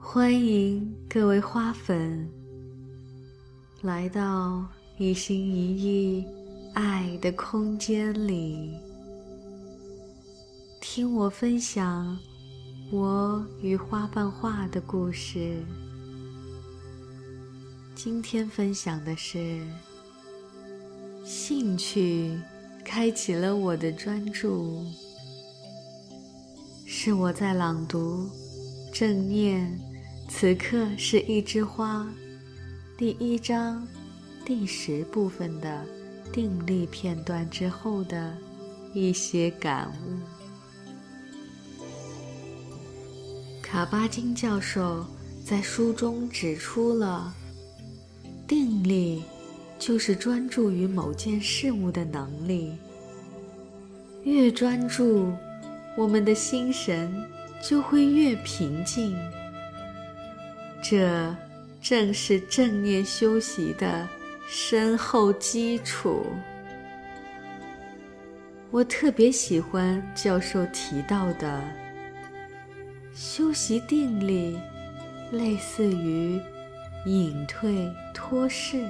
欢迎各位花粉来到一心一意爱的空间里，听我分享我与花瓣画的故事。今天分享的是兴趣开启了我的专注，是我在朗读正念。此刻是一枝花，第一章第十部分的定力片段之后的一些感悟。卡巴金教授在书中指出了，定力就是专注于某件事物的能力。越专注，我们的心神就会越平静。这正是正念修习的深厚基础。我特别喜欢教授提到的，修习定力，类似于隐退脱释，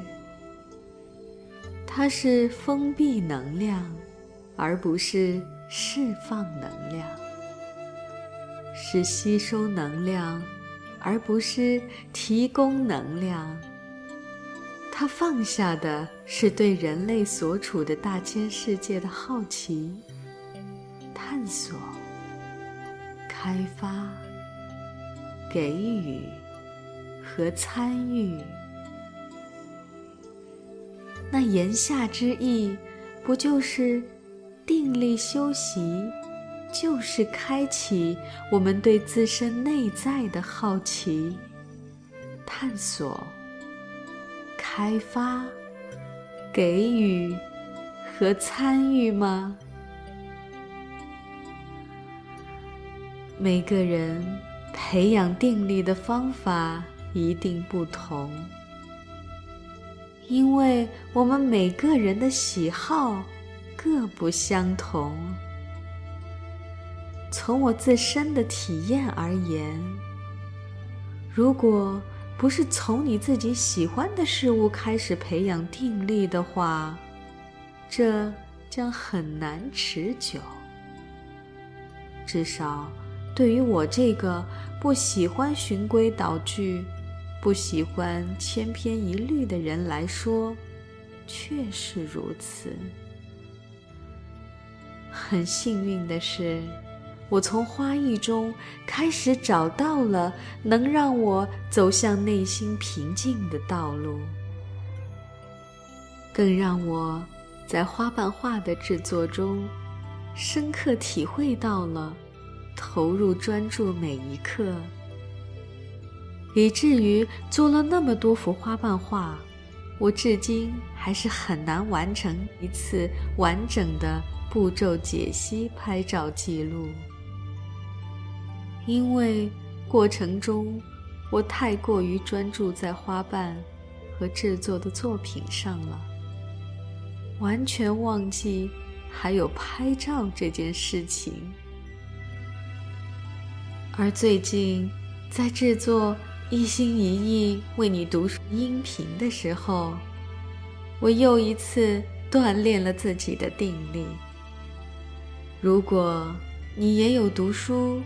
它是封闭能量，而不是释放能量，是吸收能量。而不是提供能量，他放下的是对人类所处的大千世界的好奇、探索、开发、给予和参与。那言下之意，不就是定力修习？就是开启我们对自身内在的好奇、探索、开发、给予和参与吗？每个人培养定力的方法一定不同，因为我们每个人的喜好各不相同。从我自身的体验而言，如果不是从你自己喜欢的事物开始培养定力的话，这将很难持久。至少，对于我这个不喜欢循规蹈矩、不喜欢千篇一律的人来说，确实如此。很幸运的是。我从花艺中开始找到了能让我走向内心平静的道路，更让我在花瓣画的制作中深刻体会到了投入专注每一刻，以至于做了那么多幅花瓣画，我至今还是很难完成一次完整的步骤解析拍照记录。因为过程中，我太过于专注在花瓣和制作的作品上了，完全忘记还有拍照这件事情。而最近，在制作一心一意为你读书音频的时候，我又一次锻炼了自己的定力。如果你也有读书，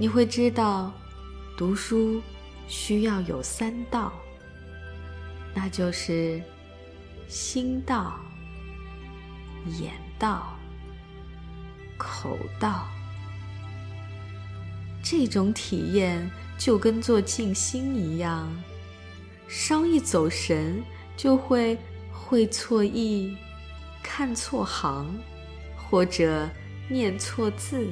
你会知道，读书需要有三道，那就是心道、眼道、口道。这种体验就跟做静心一样，稍一走神，就会会错意、看错行，或者念错字。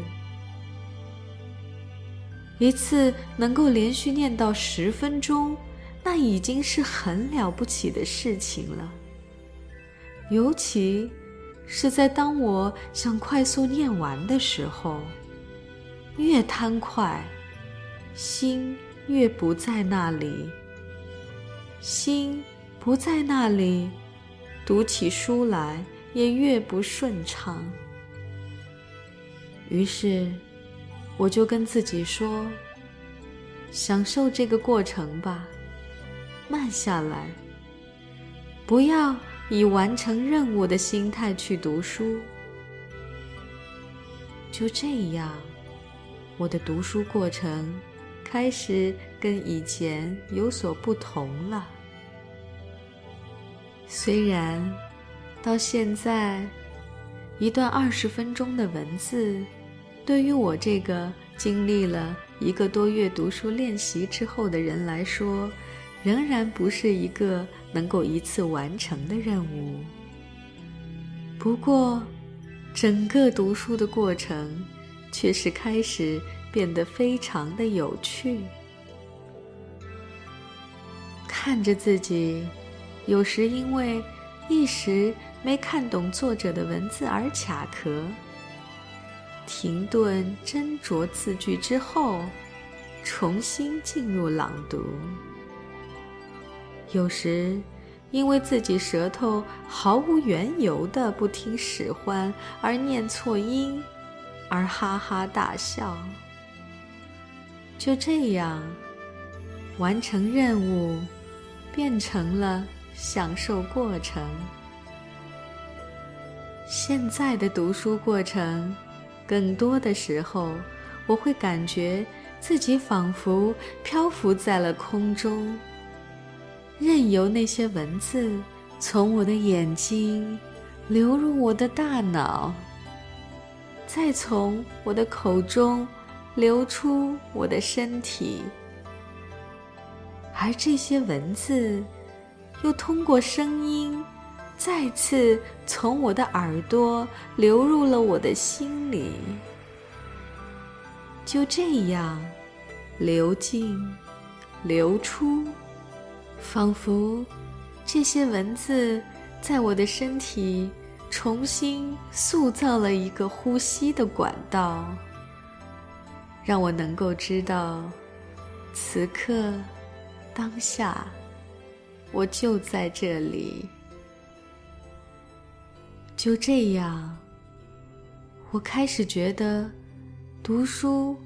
一次能够连续念到十分钟，那已经是很了不起的事情了。尤其是在当我想快速念完的时候，越贪快，心越不在那里。心不在那里，读起书来也越不顺畅。于是。我就跟自己说：“享受这个过程吧，慢下来，不要以完成任务的心态去读书。就这样，我的读书过程开始跟以前有所不同了。虽然到现在，一段二十分钟的文字，对于我这个经历了一个多月读书练习之后的人来说，仍然不是一个能够一次完成的任务。不过，整个读书的过程，却是开始变得非常的有趣。看着自己，有时因为一时没看懂作者的文字而卡壳，停顿斟酌字句之后，重新进入朗读。有时。因为自己舌头毫无缘由的不听使唤而念错音，而哈哈大笑。就这样，完成任务变成了享受过程。现在的读书过程，更多的时候，我会感觉自己仿佛漂浮在了空中。任由那些文字从我的眼睛流入我的大脑，再从我的口中流出我的身体，而这些文字又通过声音再次从我的耳朵流入了我的心里，就这样流进、流出。仿佛这些文字在我的身体重新塑造了一个呼吸的管道，让我能够知道，此刻、当下，我就在这里。就这样，我开始觉得，读书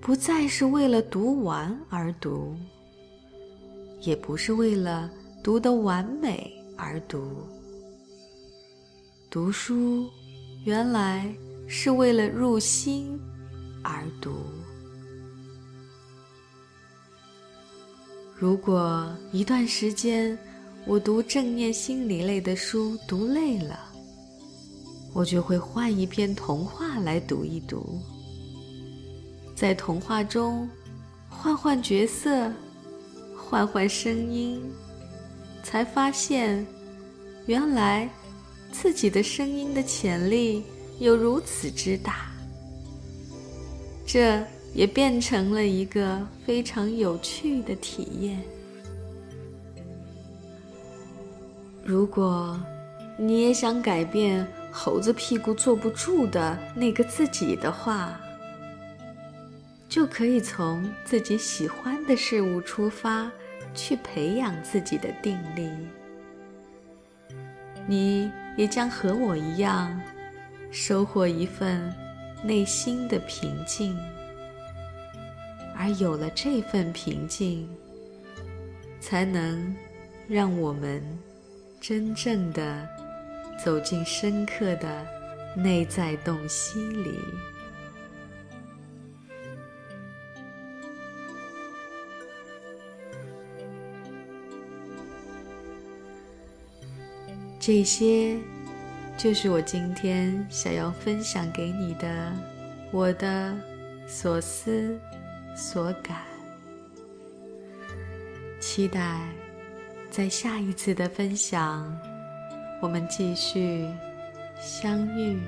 不再是为了读完而读。也不是为了读得完美而读，读书原来是为了入心而读。如果一段时间我读正念心理类的书读累了，我就会换一篇童话来读一读，在童话中换换角色。换换声音，才发现，原来自己的声音的潜力有如此之大。这也变成了一个非常有趣的体验。如果你也想改变猴子屁股坐不住的那个自己的话，就可以从自己喜欢的事物出发，去培养自己的定力。你也将和我一样，收获一份内心的平静。而有了这份平静，才能让我们真正的走进深刻的内在洞悉里。这些，就是我今天想要分享给你的，我的所思所感。期待在下一次的分享，我们继续相遇。